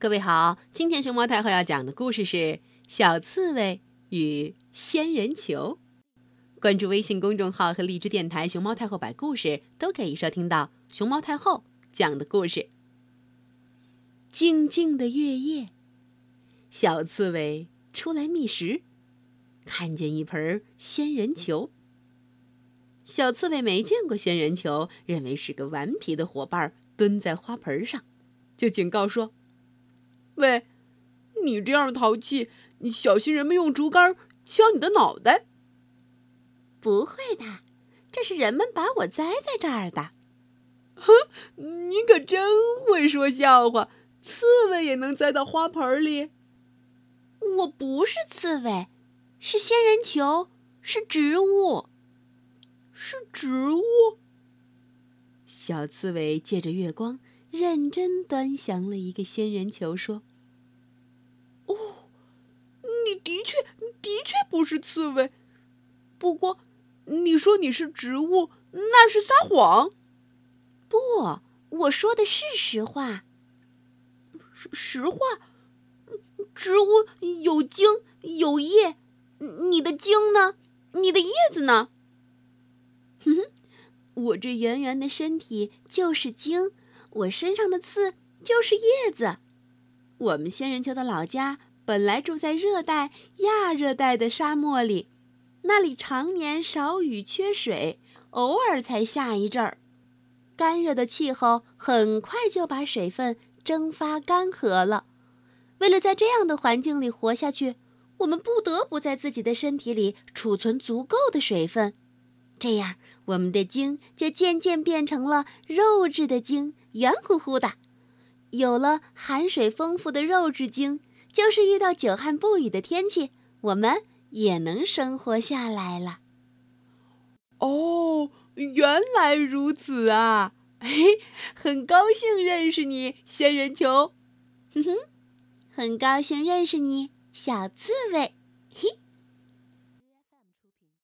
各位好，今天熊猫太后要讲的故事是《小刺猬与仙人球》。关注微信公众号和荔枝电台“熊猫太后摆故事”，都可以收听到熊猫太后讲的故事。静静的月夜，小刺猬出来觅食，看见一盆仙人球。小刺猬没见过仙人球，认为是个顽皮的伙伴，蹲在花盆上，就警告说。喂，你这样淘气，你小心人们用竹竿敲你的脑袋。不会的，这是人们把我栽在这儿的。哼，你可真会说笑话！刺猬也能栽到花盆里？我不是刺猬，是仙人球，是植物，是植物。小刺猬借着月光，认真端详了一个仙人球，说。你的确，的确不是刺猬。不过，你说你是植物，那是撒谎。不，我说的是实话。实实话，植物有茎有叶，你的茎呢？你的叶子呢？哼哼，我这圆圆的身体就是茎，我身上的刺就是叶子。我们仙人球的老家。本来住在热带、亚热带的沙漠里，那里常年少雨缺水，偶尔才下一阵儿。干热的气候很快就把水分蒸发干涸了。为了在这样的环境里活下去，我们不得不在自己的身体里储存足够的水分，这样我们的茎就渐渐变成了肉质的茎，圆乎乎的。有了含水丰富的肉质茎。就是遇到久旱不雨的天气，我们也能生活下来了。哦，原来如此啊！嘿，很高兴认识你，仙人球。哼哼，很高兴认识你，小刺猬。嘿。